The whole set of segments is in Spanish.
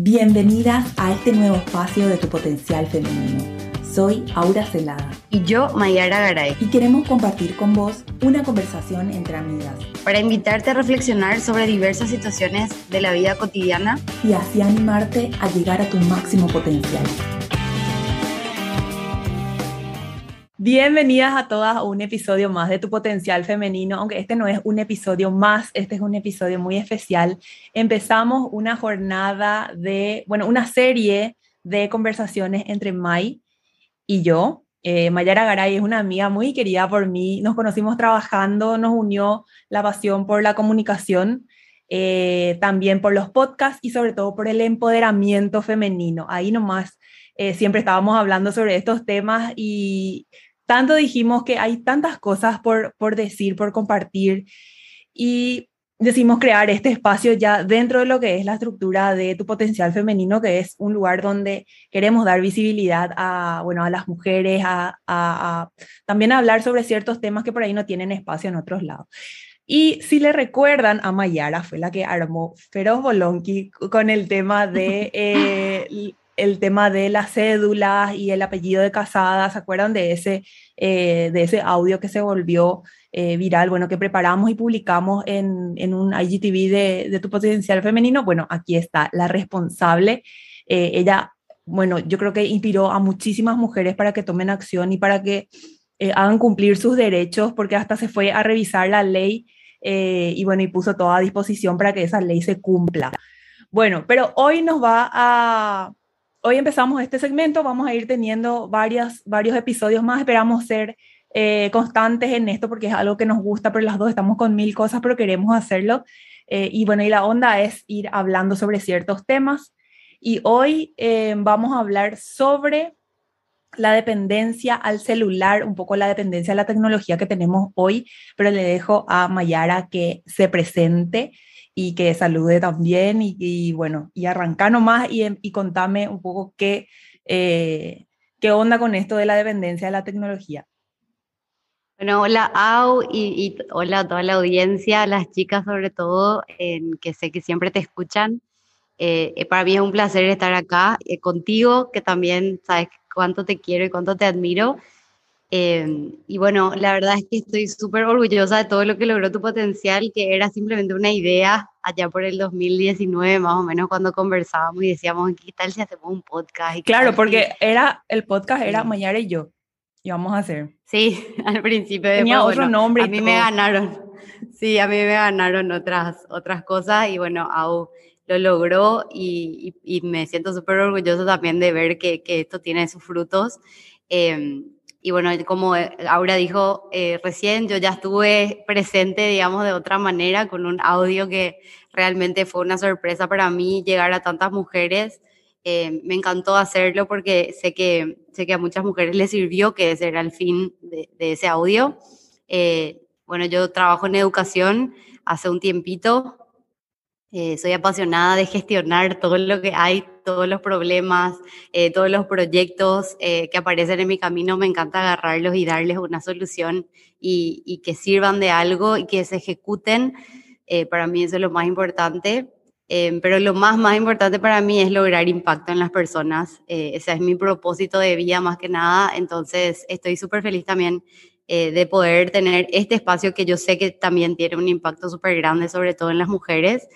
Bienvenidas a este nuevo espacio de tu potencial femenino. Soy Aura Celada. Y yo, Mayara Garay. Y queremos compartir con vos una conversación entre amigas. Para invitarte a reflexionar sobre diversas situaciones de la vida cotidiana. Y así animarte a llegar a tu máximo potencial. Bienvenidas a todas a un episodio más de Tu Potencial Femenino, aunque este no es un episodio más, este es un episodio muy especial. Empezamos una jornada de, bueno, una serie de conversaciones entre Mai y yo. Eh, Mayara Garay es una amiga muy querida por mí, nos conocimos trabajando, nos unió la pasión por la comunicación, eh, también por los podcasts y sobre todo por el empoderamiento femenino. Ahí nomás eh, siempre estábamos hablando sobre estos temas y tanto dijimos que hay tantas cosas por, por decir, por compartir y decimos crear este espacio ya dentro de lo que es la estructura de tu potencial femenino, que es un lugar donde queremos dar visibilidad a, bueno, a las mujeres, a, a, también hablar sobre ciertos temas que por ahí no tienen espacio en otros lados. Y si le recuerdan, a Mayara fue la que armó Feroz Bolonqui con el tema de eh, el tema de las cédulas y el apellido de casada, ¿se acuerdan de ese, eh, de ese audio que se volvió eh, viral? Bueno, que preparamos y publicamos en, en un IGTV de, de, Tu Potencial Femenino. Bueno, aquí está la responsable. Eh, ella, bueno, yo creo que inspiró a muchísimas mujeres para que tomen acción y para que hagan cumplir sus derechos, porque hasta se fue a revisar la ley y bueno, y puso toda a disposición para que esa ley se cumpla. Bueno, pero hoy nos va a, hoy empezamos este segmento, vamos a ir teniendo varios, varios episodios más, esperamos ser eh, constantes en esto porque es algo que nos gusta, pero las dos estamos con mil cosas, pero queremos hacerlo. Eh, y bueno, y la onda es ir hablando sobre ciertos temas. Y hoy eh, vamos a hablar sobre la dependencia al celular, un poco la dependencia a la tecnología que tenemos hoy, pero le dejo a Mayara que se presente y que salude también y, bueno, y arranca nomás y, y contame un poco qué, eh, qué onda con esto de la dependencia de la tecnología. Bueno, hola Au y, hola a toda la audiencia, las chicas sobre todo, que sé que siempre te escuchan. Eh, eh, para mí es un placer estar acá contigo, que también sabes cuánto te quiero y cuánto te admiro. Em, y bueno, la verdad es que estoy súper orgullosa de todo lo que logró tu potencial, que era simplemente una idea allá por el 2019 más o menos cuando conversábamos y decíamos, ¿qué tal si hacemos un podcast? Y claro, porque era, el podcast era Mayara y yo, íbamos a hacer. Sí, al principio. Tenía otro nombre. A mí me ganaron, sí, a mí me ganaron otras, otras cosas y bueno, Au lo logró y, y, me siento súper orgulloso también de ver que, que esto tiene sus frutos. Eh, y bueno, como eh, Aura dijo eh, recién, yo ya estuve presente, digamos, de otra manera, con un audio que realmente fue una sorpresa para mí llegar a tantas mujeres. Eh, me encantó hacerlo porque sé que, sé que a muchas mujeres les sirvió, que ese era el fin de, de ese audio. bueno, yo trabajo en educación hace un tiempito, eh, soy apasionada de gestionar todo lo que hay, todos los problemas, eh, todos los proyectos eh, que aparecen en mi camino. Me encanta agarrarlos y darles una solución y, y que sirvan de algo y que se ejecuten. para mí eso es lo más importante. pero lo más, más importante para mí es lograr impacto en las personas. ese es mi propósito de vida más que nada. Entonces estoy súper feliz también de poder tener este espacio que yo sé que también tiene un impacto súper grande, sobre todo en las mujeres.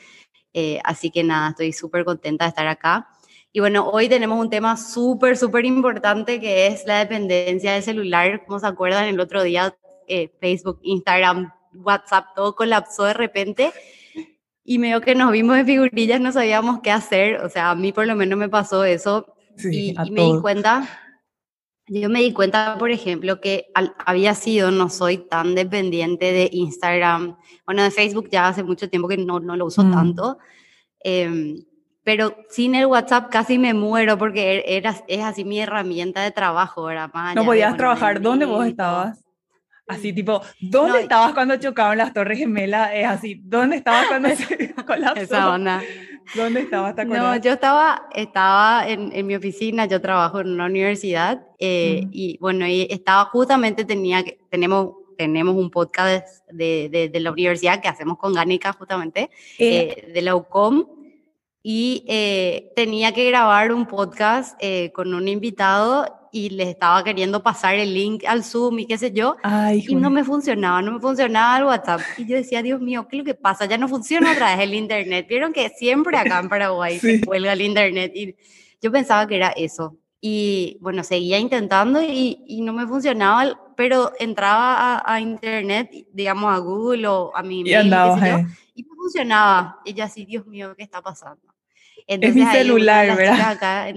Eh, así que nada, estoy súper contenta de estar acá. Y bueno, hoy tenemos un tema súper, súper importante que es la dependencia del celular. Como se acuerdan, el otro día eh, Facebook, Instagram, WhatsApp, todo colapsó de repente. Y medio que nos vimos en figurillas, no sabíamos qué hacer. O sea, a mí por lo menos me pasó eso. y, y me di cuenta yo me di cuenta, por ejemplo, que había sido, no soy tan dependiente de Instagram, bueno, de Facebook ya hace mucho tiempo que no, no lo uso mm. tanto, em, pero sin el WhatsApp casi me muero porque e, era, es así mi herramienta de trabajo, ¿verdad? no podías trabajar, ¿dónde vos estabas? Así tipo, ¿dónde estabas cuando chocaban las torres gemelas? Es así, ¿dónde estabas cuando se colapsó? Esa onda. ¿Dónde estabas? No, yo estaba, estaba en, en, mi oficina, yo trabajo en una universidad eh, y bueno, y estaba justamente, tenía, tenemos, tenemos un podcast de, de, de la universidad que hacemos con Gánica justamente, eh, eh de la UCOM. Y eh, tenía que grabar un podcast eh, con un invitado y le estaba queriendo pasar el link al Zoom y qué sé yo, y no me funcionaba, no me funcionaba el WhatsApp. Y yo decía, Dios mío, ¿qué es lo que pasa? Ya no funciona otra vez el Internet. Vieron que siempre acá en Paraguay se cuelga el Internet y yo pensaba que era eso. Y bueno, seguía intentando y, y no me funcionaba, pero entraba a, Internet, digamos a Google o a mi y, y me funcionaba. Y yo así, Dios mío, ¿qué está pasando? Es mi celular, ¿verdad?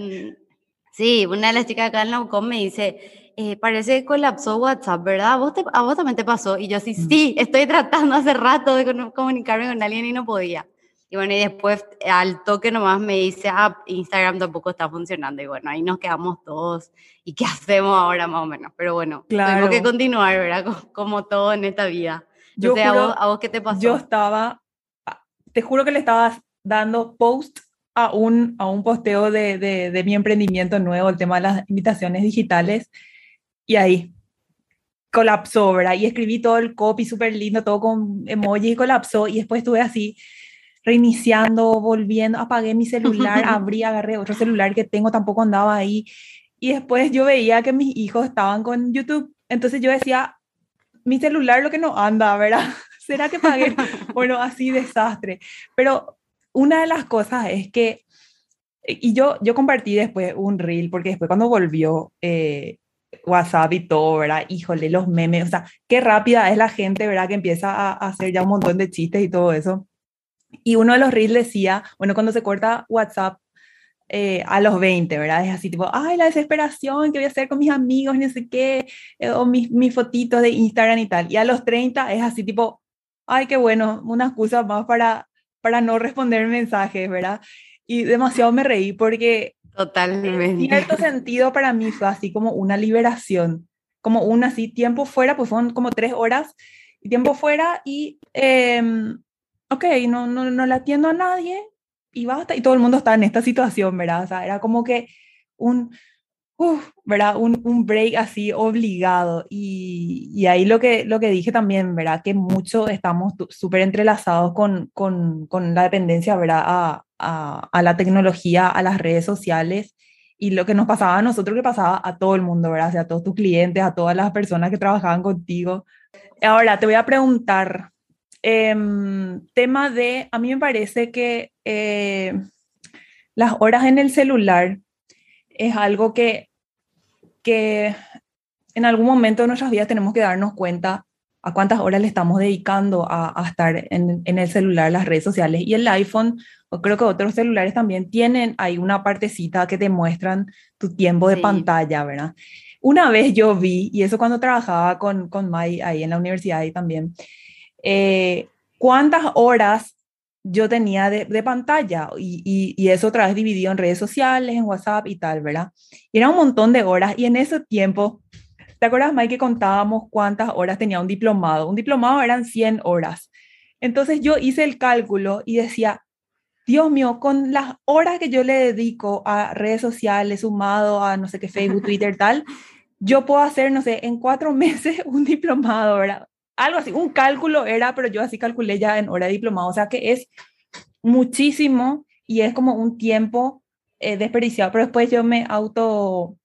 sí, una de las chicas acá en la UCOM me dice, eh, parece que colapsó WhatsApp, ¿verdad? ¿A vos, ¿A vos también te pasó? Y yo así, mm. sí, estoy tratando hace rato de comunicarme con alguien y no podía. Y bueno, y después al toque nomás me dice, ah, Instagram tampoco está funcionando. Y bueno, ahí nos quedamos todos. ¿Y qué hacemos ahora más o menos? Pero bueno, tengo que continuar, ¿verdad? Como, todo en esta vida. Yo sé, ¿a, vos, ¿a vos qué te pasó? Yo estaba, te juro que le estabas dando post a un, a un posteo de, de, mi emprendimiento nuevo, el tema de las invitaciones digitales, y ahí colapsó, ¿verdad? Y escribí todo el copy súper lindo, todo con emoji, y colapsó, y después estuve así reiniciando, volviendo, apagué mi celular, abrí, agarré otro celular que tengo, tampoco andaba ahí, y después yo veía que mis hijos estaban con YouTube, entonces yo decía, mi celular lo que no anda, ¿verdad? ¿Será que pagué? bueno, así desastre. Pero una de las cosas es que, y yo, yo compartí después un reel, porque después cuando volvió eh, WhatsApp y todo, ¿verdad? Híjole, los memes, o sea, qué rápida es la gente, ¿verdad? Que empieza a, hacer ya un montón de chistes y todo eso. Y uno de los reels decía, bueno, cuando se corta WhatsApp eh, a los 20, ¿verdad? Es así tipo, ay, la desesperación, ¿qué voy a hacer con mis amigos, no sé qué, eh, o mis, mis fotitos de Instagram y tal. Y a los 30 es así tipo, ay, qué bueno, una excusa más para para no responder mensajes, ¿verdad? Y demasiado me reí porque Totalmente. en cierto sentido para mí fue así como una liberación, como un así tiempo fuera, pues fueron como tres horas y tiempo fuera y, eh, ok, no, no, no le atiendo a nadie y basta, y todo el mundo está en esta situación, ¿verdad? O sea, era como que un, ¿verdad? Un, break así obligado. Y, y, ahí lo que, lo que dije también, ¿verdad? Que mucho estamos súper entrelazados con, con, con, la dependencia, ¿verdad? A, a, la tecnología, a las redes sociales. Y lo que nos pasaba a nosotros, que pasaba a todo el mundo, ¿verdad? A todos tus clientes, a todas las personas que trabajaban contigo. Ahora, te voy a preguntar, eh, tema de, a mí me parece que eh, las horas en el celular es algo que, que en algún momento de nuestras vidas tenemos que darnos cuenta a cuántas horas le estamos dedicando a, estar en, en, el celular, las redes sociales. Y el iPhone, o creo que otros celulares también tienen ahí una partecita que te muestran tu tiempo de pantalla, ¿verdad? Una vez yo vi, y eso cuando trabajaba con, con Mai ahí en la universidad y también, eh, cuántas horas yo tenía de, de pantalla y, y, eso otra vez dividido en redes sociales, en WhatsApp y tal, ¿verdad? Y era un montón de horas y en ese tiempo, ¿te acuerdas, Mike, que contábamos cuántas horas tenía un diplomado? Un diplomado eran 100 horas. Entonces yo hice el cálculo y decía, Dios mío, con las horas que yo le dedico a redes sociales, sumado a no sé qué, Facebook, Twitter, tal, yo puedo hacer, no sé, en cuatro meses un diplomado, ¿verdad? Algo así, un cálculo era, pero yo así calculé ya en hora de diplomado, o sea que es muchísimo y es como un tiempo eh, desperdiciado, pero después yo me auto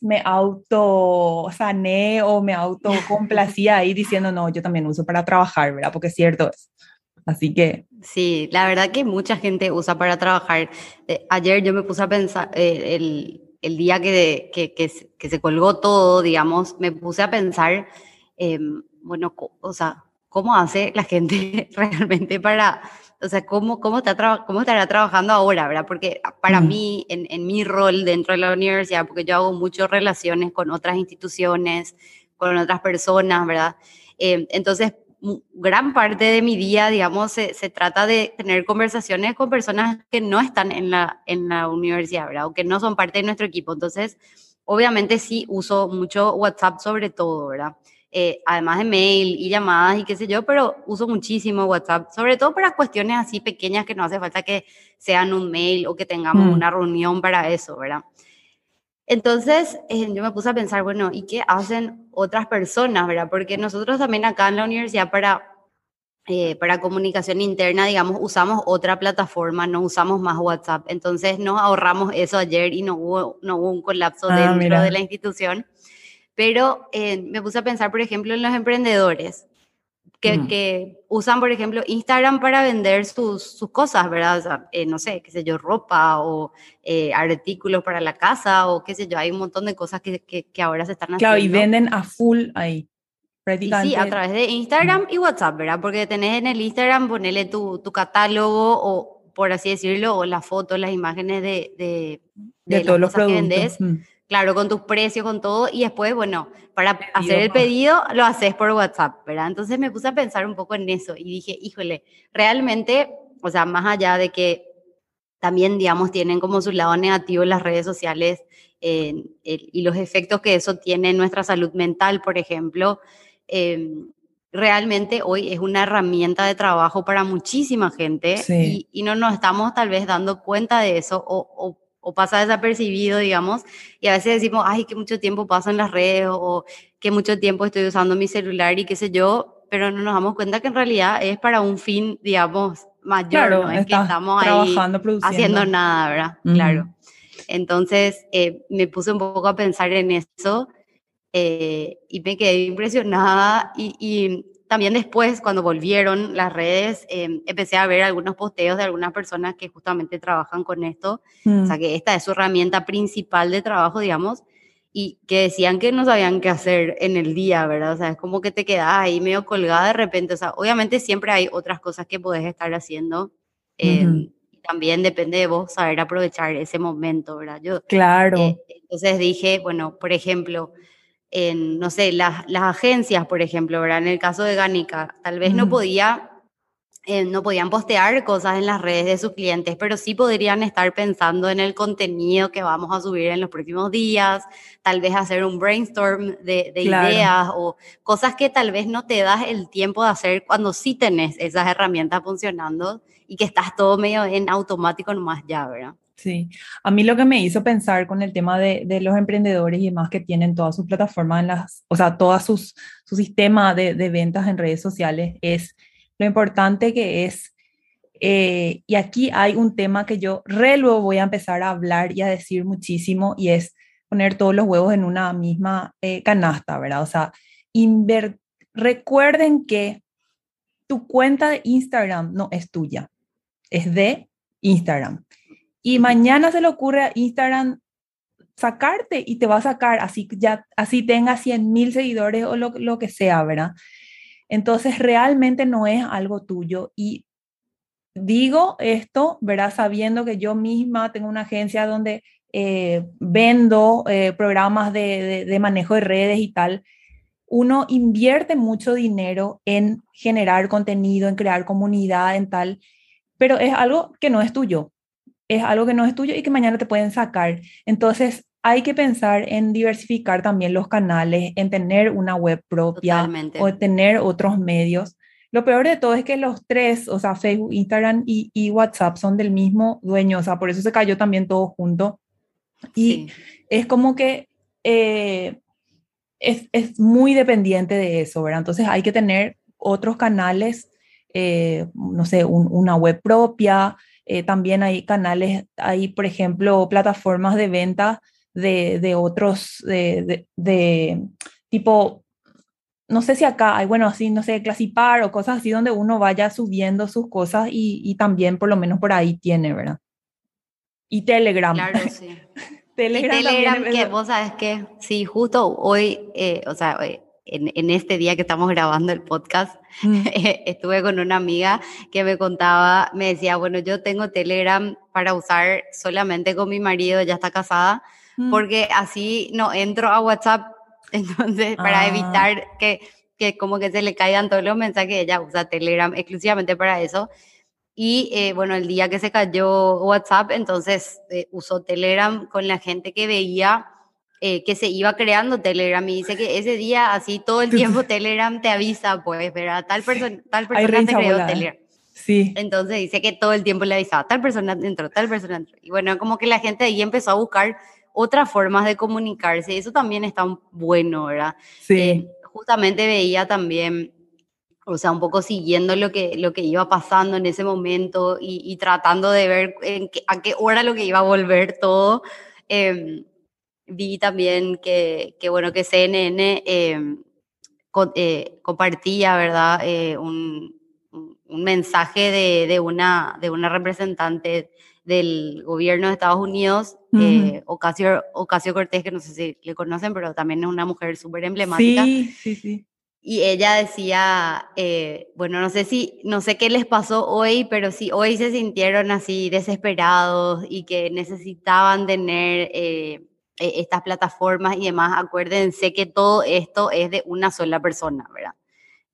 me auto sané o me auto complacía ahí diciendo, no, yo también uso para trabajar, ¿verdad? Porque es cierto es. Así que... Sí, la verdad que mucha gente usa para trabajar. Eh, ayer yo me puse a pensar, eh, el, el, día que, que, que, que, se colgó todo, digamos, me puse a pensar em, bueno, o sea, ¿cómo hace la gente realmente para, o sea, cómo, cómo, está cómo estará trabajando ahora, verdad? Porque para mm. mí, en, en, mi rol dentro de la universidad, porque yo hago muchas relaciones con otras instituciones, con otras personas, ¿verdad? Eh, entonces, gran parte de mi día, digamos, se, se, trata de tener conversaciones con personas que no están en la, en la universidad, ¿verdad? O que no son parte de nuestro equipo. Entonces, obviamente sí uso mucho WhatsApp sobre todo, ¿verdad? Eh, además de mail y llamadas y qué sé yo, pero uso muchísimo WhatsApp, sobre todo para cuestiones así pequeñas que no hace falta que sean un mail o que tengamos mm. una reunión para eso, ¿verdad? Entonces eh, yo me puse a pensar, bueno, ¿y qué hacen otras personas, verdad? Porque nosotros también acá en la universidad para eh, para comunicación interna, digamos, usamos otra plataforma, no usamos más WhatsApp. Entonces nos ahorramos eso ayer y no hubo, no hubo un colapso Ah, dentro mira. de la institución. Pero eh, me puse a pensar, por ejemplo, en los emprendedores que, Mm. que usan, por ejemplo, Instagram para vender sus, sus cosas, ¿verdad? O sea, eh, no sé, qué sé yo, ropa o eh, artículos para la casa o qué sé yo, hay un montón de cosas que, que, que ahora se están Claro, y haciendo. venden a full ahí. Y sí, a través de Instagram y WhatsApp, ¿verdad? Porque tenés en el Instagram, ponele tu, tu catálogo o, por así decirlo, o las fotos, las imágenes de, de, de de todos las los cosas que productos. vendés, Mm. Claro, con tus precios, con todo, y después, bueno, para hacer el pedido lo haces por WhatsApp, ¿verdad? Entonces me puse a pensar un poco en eso y dije, híjole, realmente, o sea, más allá de que también, digamos, tienen como su lado negativo las redes sociales eh, el- y los efectos que eso tiene en nuestra salud mental, por ejemplo, eh, realmente hoy es una herramienta de trabajo para muchísima gente Sí. y, y no nos estamos tal vez dando cuenta de eso o, o- o pasa desapercibido, digamos, y a veces decimos, ay, que mucho tiempo paso en las redes o que mucho tiempo estoy usando mi celular y qué sé yo, pero no nos damos cuenta que en realidad es para un fin, digamos, mayor, Claro, no es que estamos ahí haciendo nada, ¿verdad? Claro. Entonces eh, me puse un poco a pensar en eso eh, y me quedé impresionada y, y también después cuando volvieron las redes eh, empecé a ver algunos posteos de algunas personas que justamente trabajan con esto, Mm. o sea que esta es su herramienta principal de trabajo, digamos, y que decían que no sabían qué hacer en el día, ¿verdad? O sea, es como que te quedas ahí medio colgada de repente, o sea, obviamente siempre hay otras cosas que podés estar haciendo. eh, también depende de vos saber aprovechar ese momento, ¿verdad? Yo, Claro. eh, entonces dije, bueno, por ejemplo, en, no sé, las, las agencias, por ejemplo, ¿verdad? En el caso de Ganica, tal vez no podía, eh, no podían postear cosas en las redes de sus clientes, pero sí podrían estar pensando en el contenido que vamos a subir en los próximos días, tal vez hacer un brainstorm de, de Claro. ideas o cosas que tal vez no te das el tiempo de hacer cuando sí tenés esas herramientas funcionando y que estás todo medio en automático nomás ya, ¿verdad? Sí, a mí lo que me hizo pensar con el tema de, de los emprendedores y demás que tienen todas sus plataformas en o sea, sus, su sistema de, de ventas en redes sociales es lo importante que es, eh, y aquí hay un tema que yo re luego voy a empezar a hablar y a decir muchísimo y es poner todos los huevos en una misma eh, canasta, ¿verdad? O sea, recuerden que tu cuenta de Instagram no es tuya, es de Instagram. Y mañana se le ocurre a Instagram sacarte y te va a sacar, así, ya, así tenga 100 mil seguidores o lo, que sea, ¿verdad? Entonces realmente no es algo tuyo. Y digo esto, ¿verdad? Sabiendo que yo misma tengo una agencia donde eh, vendo eh, programas de, de manejo de redes y tal. Uno invierte mucho dinero en generar contenido, en crear comunidad, en tal, pero es algo que no es tuyo es algo que no es tuyo y que mañana te pueden sacar. Entonces, hay que pensar en diversificar también los canales, en tener una web propia Totalmente. o tener otros medios. Lo peor de todo es que los tres, o sea, Facebook, Instagram y, y WhatsApp son del mismo dueño, o sea, por eso se cayó también todo junto. Y Sí. es como que eh, es, es muy dependiente de eso, ¿verdad? Entonces hay que tener otros canales, eh, no sé, un- una web propia, eh, también hay canales, hay, por ejemplo, plataformas de venta de, de otros, de, de- de tipo, no sé si acá hay, bueno, así, no sé, Clasipar o cosas así donde uno vaya subiendo sus cosas y, y también por lo menos por ahí tiene, ¿verdad? Y Telegram. Claro, sí. Y Telegram, Telegram, también que vos sabes que, sí, justo hoy, eh, o sea, hoy, en, en este día que estamos grabando el podcast, Mm, estuve con una amiga que me contaba, me decía, bueno, yo tengo Telegram para usar solamente con mi marido, ya está casada, mm. porque así no entro a WhatsApp, entonces para Ah. evitar que, que como que se le caigan todos los mensajes, ella usa Telegram exclusivamente para eso. Y eh, bueno, el día que se cayó WhatsApp, entonces eh, usó Telegram con la gente que veía eh, que se iba creando Telegram y dice que ese día así todo el tiempo Telegram te avisa, pues, ¿verdad? Tal, persona tal persona se creó volada. Telegram. Sí, Entonces dice que todo el tiempo le avisaba, tal persona entró, tal persona entró. Y bueno, como que la gente ahí empezó a buscar otras formas de comunicarse. y Eso también está bueno, ¿verdad? sí. Eh, justamente veía también o sea, un poco siguiendo lo que, lo que iba pasando en ese momento y, tratando de ver en a qué hora lo que iba a volver todo. Em, vi también que, que, bueno, que CNN em, eh, compartía, ¿verdad? Eh, un, un, mensaje de, de, una, de una representante del gobierno de Estados Unidos, eh, Ocasio, Ocasio Cortés, que no sé si le conocen, pero también es una mujer súper emblemática. Sí, sí, sí y ella decía, eh, bueno, no sé si, no sé qué les pasó hoy, pero si hoy se sintieron así desesperados y que necesitaban tener eh, e, estas plataformas y demás, acuérdense que todo esto es de una sola persona, ¿verdad?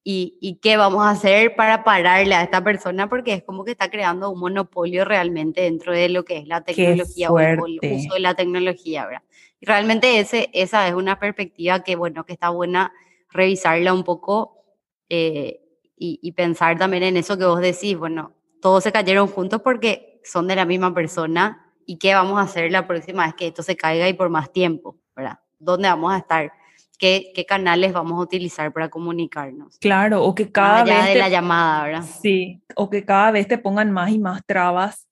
Y, y, qué vamos a hacer para pararle a esta persona porque es como que está creando un monopolio realmente dentro de lo que es la tecnología o el, uso de la tecnología, ¿verdad? Y realmente ese, esa es una perspectiva que, bueno, que está buena revisarla un poco eh, y, pensar también en eso que vos decís, bueno, todos se cayeron juntos porque son de la misma persona y qué vamos a hacer la próxima vez que esto se caiga y por más tiempo, ¿verdad? ¿Dónde vamos a estar? ¿Qué, qué canales vamos a utilizar para comunicarnos? Claro, o que cada vez... de la llamada, ¿verdad? Sí, o que cada vez te pongan más y más trabas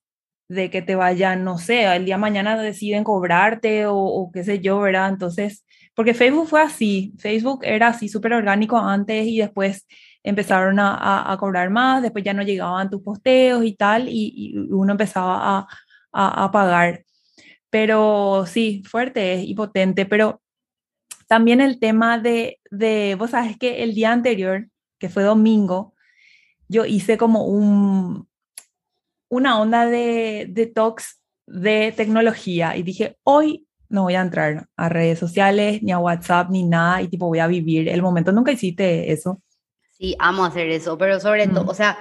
de que te vayan, no sé, el día mañana deciden cobrarte o, o qué sé yo, ¿verdad? Entonces, porque Facebook fue así, Facebook era así súper orgánico antes y después empezaron a, a, cobrar más, después ya no llegaban tus posteos y tal, y, uno empezaba a, a, pagar. Pero sí, fuerte y potente, pero también el tema de, de, vos sabes que el día anterior, que fue domingo, yo hice como un, una onda de, de talks de tecnología y dije, hoy no voy a entrar a redes sociales, ni a WhatsApp, ni nada, y tipo voy a vivir el momento. ¿Nunca hiciste eso? Sí, amo hacer eso, pero sobre todo, o sea,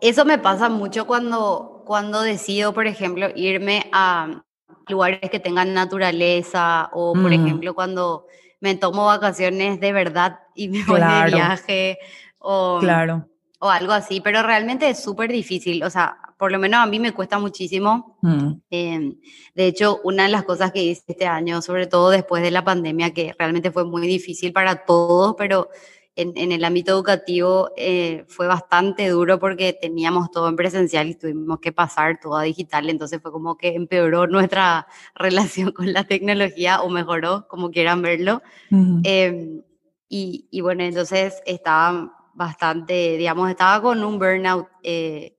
eso me pasa mucho cuando, cuando decido, por ejemplo, irme a lugares que tengan naturaleza o, por ejemplo, cuando me tomo vacaciones de verdad y me voy de viaje o, claro. o algo así, pero realmente es súper difícil, o sea, por lo menos a mí me cuesta muchísimo. Mm. Em, de hecho, una de las cosas que hice este año, sobre todo después de la pandemia, que realmente fue muy difícil para todos, pero en, el ámbito educativo eh, fue bastante duro porque teníamos todo en presencial y tuvimos que pasar todo a digital, entonces fue como que empeoró nuestra relación con la tecnología o mejoró, como quieran verlo. Em, y, y, bueno, entonces estaba bastante, digamos, estaba con un burnout eh,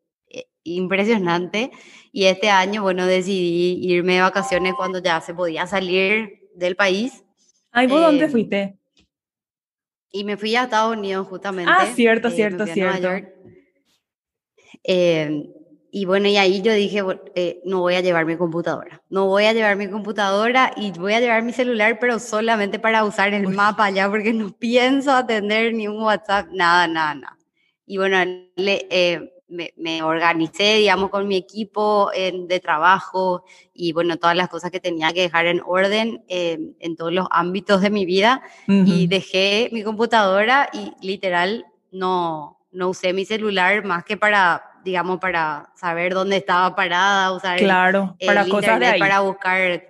impresionante. Y este año, bueno, decidí irme de vacaciones cuando ya se podía salir del país. Ay, ¿vos dónde em, fuiste? Y me fui a Estados Unidos justamente. Ah, cierto, eh, cierto, cierto. Eh, y bueno, y ahí yo dije, eh, no voy a llevar mi computadora. No voy a llevar mi computadora y voy a llevar mi celular, pero solamente para usar el mapa ya, porque no pienso atender ni un WhatsApp, nada, nada, nada. Y bueno, le, eh, me, organicé, digamos, con mi equipo de trabajo y, bueno, todas las cosas que tenía que dejar en orden em, en todos los ámbitos de mi vida. Y dejé mi computadora y literal no, no usé mi celular más que para, digamos, para saber dónde estaba parada, usar claro, para cosas de para buscar,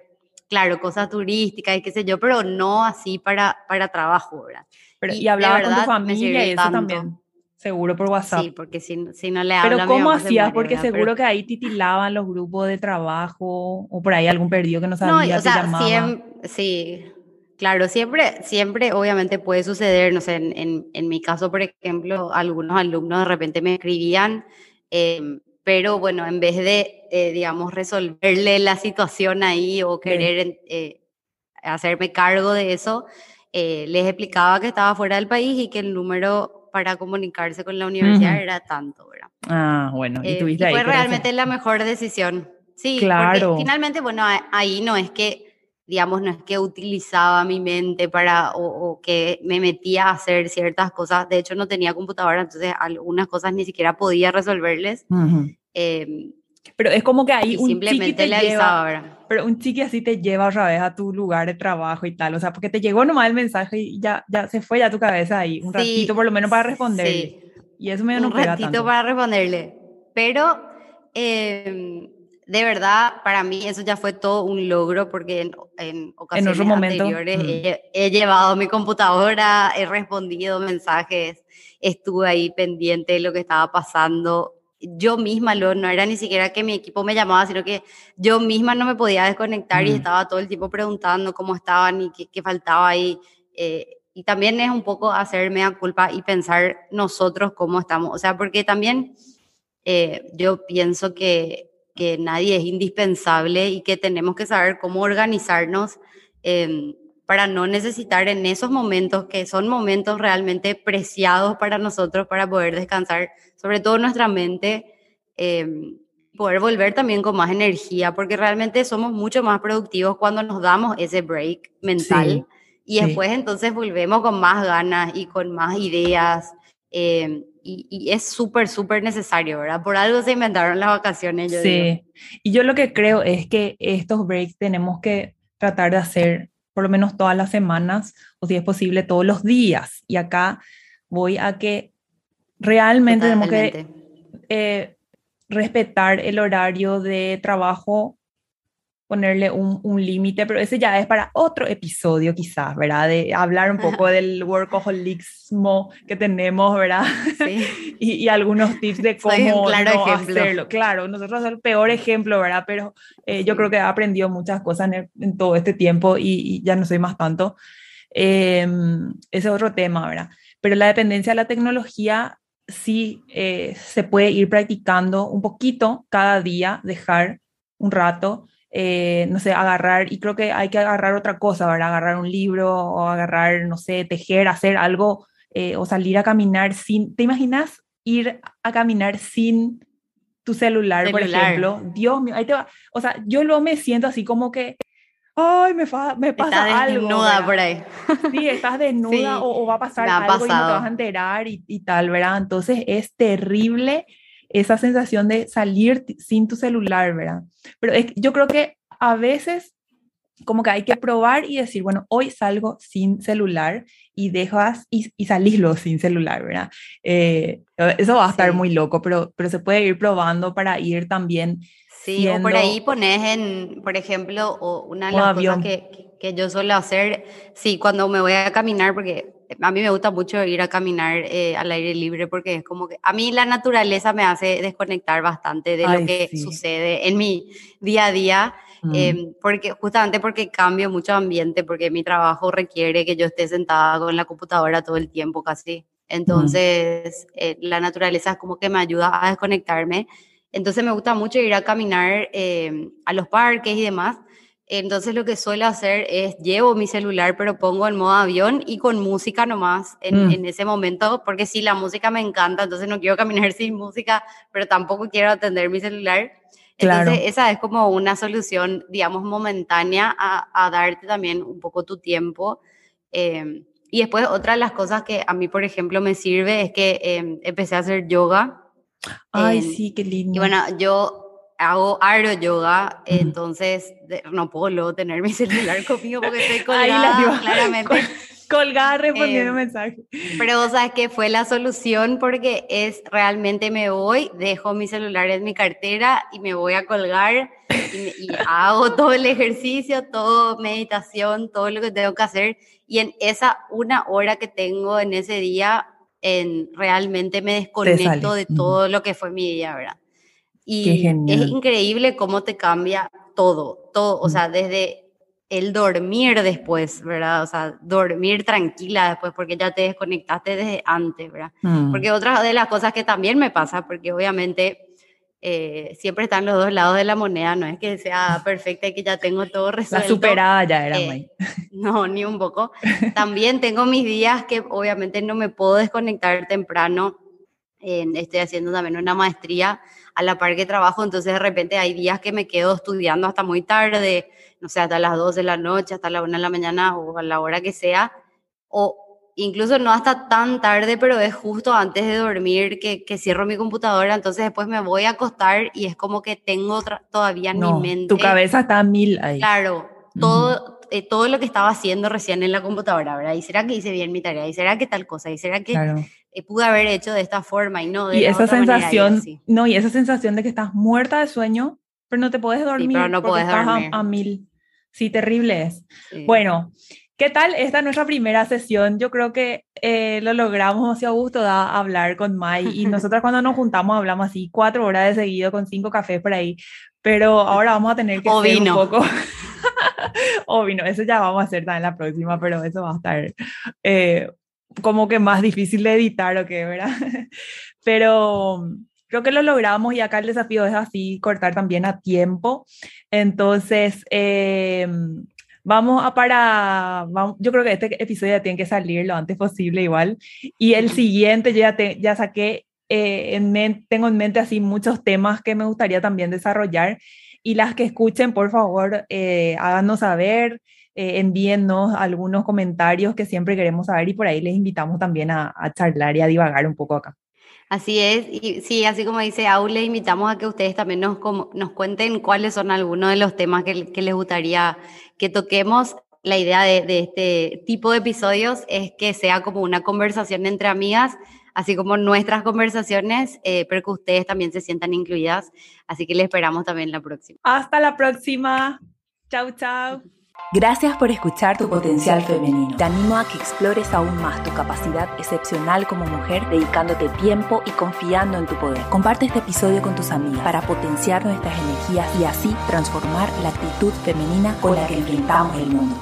claro, cosas turísticas y qué sé yo, pero no así para, para trabajo, ¿verdad? Pero, y, hablaba con tu familia y eso también. Seguro por WhatsApp. Sí, porque si, si no le hablo Pero ¿cómo hacías? Porque seguro que ahí titilaban los grupos de trabajo o por ahí algún perdido que no sabía no, o sea, siempre, sí, claro, siempre, siempre obviamente puede suceder, no sé, en, en, mi caso, por ejemplo, algunos alumnos de repente me escribían, em, pero bueno, en vez de, eh, digamos, resolverle la situación ahí o querer eh, hacerme cargo de eso, eh, les explicaba que estaba fuera del país y que el número para comunicarse con la universidad era tanto, ¿verdad? Ah, bueno, y eh, tuviste Fue realmente la mejor decisión. Sí, claro. Porque finalmente, bueno, ahí no es que, digamos, no es que utilizaba mi mente para, o, que me metía a hacer ciertas cosas. De hecho, no tenía computadora, entonces algunas cosas ni siquiera podía resolverles. Pero es como que ahí un simplemente le lleva, pero un chiqui así te lleva otra vez a tu lugar de trabajo y tal, o sea, porque te llegó nomás el mensaje y ya, ya se fue ya tu cabeza ahí, un ratito por lo menos para responderle. Sí. Y eso me Un ratito para responderle. Pero em, de verdad, para mí eso ya fue todo un logro porque en ocasiones anteriores mm. he, llevado mi computadora, he respondido mensajes, estuve ahí pendiente de lo que estaba pasando. Yo misma, lo, no era ni siquiera que mi equipo me llamaba, sino que yo misma no me podía desconectar y mm. estaba todo el tiempo preguntando cómo estaban y qué, faltaba ahí. Eh, y también es un poco hacerme a culpa y pensar nosotros cómo estamos. O sea, porque también eh, yo pienso que que nadie es indispensable y que tenemos que saber cómo organizarnos em, para no necesitar en esos momentos, que son momentos realmente preciados para nosotros, para poder descansar, sobre todo nuestra mente, em, poder volver también con más energía, porque realmente somos mucho más productivos cuando nos damos ese break mental y después entonces volvemos con más ganas y con más ideas. Em, y, es súper, súper necesario, ¿verdad? Por algo se inventaron las vacaciones. Yo sí, y yo lo que creo es que estos breaks tenemos que tratar de hacer por lo menos todas las semanas o si es posible todos los días. Y acá voy a que realmente tenemos que eh, respetar el horario de trabajo ponerle un, un límite, pero ese ya es para otro episodio quizás, ¿verdad? De hablar un poco del workaholismo que tenemos, ¿verdad? Sí. y, y, algunos tips de cómo no hacerlo. Claro, nosotros somos el peor ejemplo, ¿verdad? Pero eh, yo creo que he aprendido muchas cosas en, todo este tiempo y, ya no soy más tanto. Em, ese es otro tema, ¿verdad? Pero la dependencia de la tecnología sí eh, se puede ir practicando un poquito cada día, dejar un rato eh, no sé, agarrar, y creo que hay que agarrar otra cosa, ¿verdad? Agarrar un libro o agarrar, no sé, tejer, hacer algo eh, o salir a caminar sin, ¿te imaginas ir a caminar sin tu celular, por ejemplo? Dios mío, ahí te va, o sea, yo luego me siento así como que, ay, me, me pasa estás algo. desnuda por ahí. Sí, estás desnuda o, va a pasar algo y no te vas a enterar y, y tal, ¿verdad? Entonces es terrible esa sensación de salir sin tu celular, ¿verdad? Pero es, yo creo que a veces como que hay que probar y decir, bueno, hoy salgo sin celular y dejas y, y salirlo sin celular, ¿verdad? Eh, eso va a estar muy loco, pero, pero se puede ir probando para ir también. Sí, o por ahí pones en, por ejemplo, o una de las cosas que, que, yo suelo hacer, sí, cuando me voy a caminar, porque a mí me gusta mucho ir a caminar eh, al aire libre porque es como que a mí la naturaleza me hace desconectar bastante de lo que sucede en mi día a día. Mm. Em, porque justamente porque cambio mucho ambiente, porque mi trabajo requiere que yo esté sentada con la computadora todo el tiempo casi. Entonces, eh, la naturaleza es como que me ayuda a desconectarme. Entonces, me gusta mucho ir a caminar em, a los parques y demás. Entonces lo que suelo hacer es llevo mi celular, pero pongo en modo avión y con música nomás en, mm. en, ese momento, porque sí, la música me encanta, entonces no quiero caminar sin música, pero tampoco quiero atender mi celular. Entonces esa es como una solución, digamos, momentánea a, a darte también un poco tu tiempo. Em, y después otra de las cosas que a mí, por ejemplo, me sirve es que em, empecé a hacer yoga. Ay, sí, qué lindo. Y bueno, yo hago aero yoga, entonces no puedo luego tener mi celular conmigo porque estoy colgada, claramente. colgada respondiendo eh, mensajes. Pero sabes que fue la solución porque es realmente me voy, dejo mi celular en mi cartera y me voy a colgar y, hago todo el ejercicio, todo meditación, todo lo que tengo que hacer y en esa una hora que tengo en ese día, en, realmente me desconecto de todo lo que fue mi día, ¿verdad? Y es increíble cómo te cambia todo, todo, o mm. sea, desde el dormir después, ¿verdad? O sea, dormir tranquila después porque ya te desconectaste desde antes, ¿verdad? Mm. Porque otra de las cosas que también me pasa, porque obviamente eh, siempre están los dos lados de la moneda, no es que sea perfecta y que ya tengo todo resuelto. La superada ya era, eh, No, ni un poco. También tengo mis días que obviamente no me puedo desconectar temprano. estoy haciendo también una maestría a la par que trabajo, entonces de repente hay días que me quedo estudiando hasta muy tarde, no sé, hasta las 2 de la noche, hasta la 1 de la mañana o a la hora que sea, o incluso no hasta tan tarde, pero es justo antes de dormir que, que cierro mi computadora, entonces después me voy a acostar y es como que tengo todavía en mi mente. Tu cabeza está a mil ahí. Claro, todo, eh, todo lo que estaba haciendo recién en la computadora, ¿verdad? ¿Y será que hice bien mi tarea? ¿Y será que tal cosa? ¿Y será que eh, pude haber hecho de esta forma y no de y esa sensación, no, y esa sensación de que estás muerta de sueño, pero no te puedes dormir. pero no puedes dormir. A, mil. Sí, terrible es. Bueno, ¿qué tal esta nuestra primera sesión? Yo creo que eh, lo logramos, demasiado gusto da hablar con Mai y nosotras cuando nos juntamos hablamos así cuatro horas de seguido con cinco cafés por ahí, pero ahora vamos a tener que o un poco... o vino, eso ya vamos a hacer también la próxima, pero eso va a estar eh, como que más difícil de editar o qué, ¿verdad? pero creo que lo logramos y acá el desafío es así, cortar también a tiempo. Entonces, eh, vamos a para, yo creo que este episodio ya tiene que salir lo antes posible igual. Y el siguiente yo ya, te, ya saqué, eh, en mente, tengo en mente así muchos temas que me gustaría también desarrollar. Y las que escuchen, por favor, eh, háganos saber, eh, envíennos algunos comentarios que siempre queremos saber y por ahí les invitamos también a, a charlar y a divagar un poco acá. Así es, y sí, así como dice Aule, invitamos a que ustedes también nos, nos cuenten cuáles son algunos de los temas que, les gustaría que toquemos. La idea de, este tipo de episodios es que sea como una conversación entre amigas, así como nuestras conversaciones, eh, pero que ustedes también se sientan incluidas. Así que les esperamos también la próxima. Hasta la próxima. Chau, chau. Gracias por escuchar tu potencial femenino. Te animo a que explores aún más tu capacidad excepcional como mujer, dedicándote tiempo y confiando en tu poder. Comparte este episodio con tus amigas para potenciar nuestras energías y así transformar la actitud femenina con la que enfrentamos el mundo.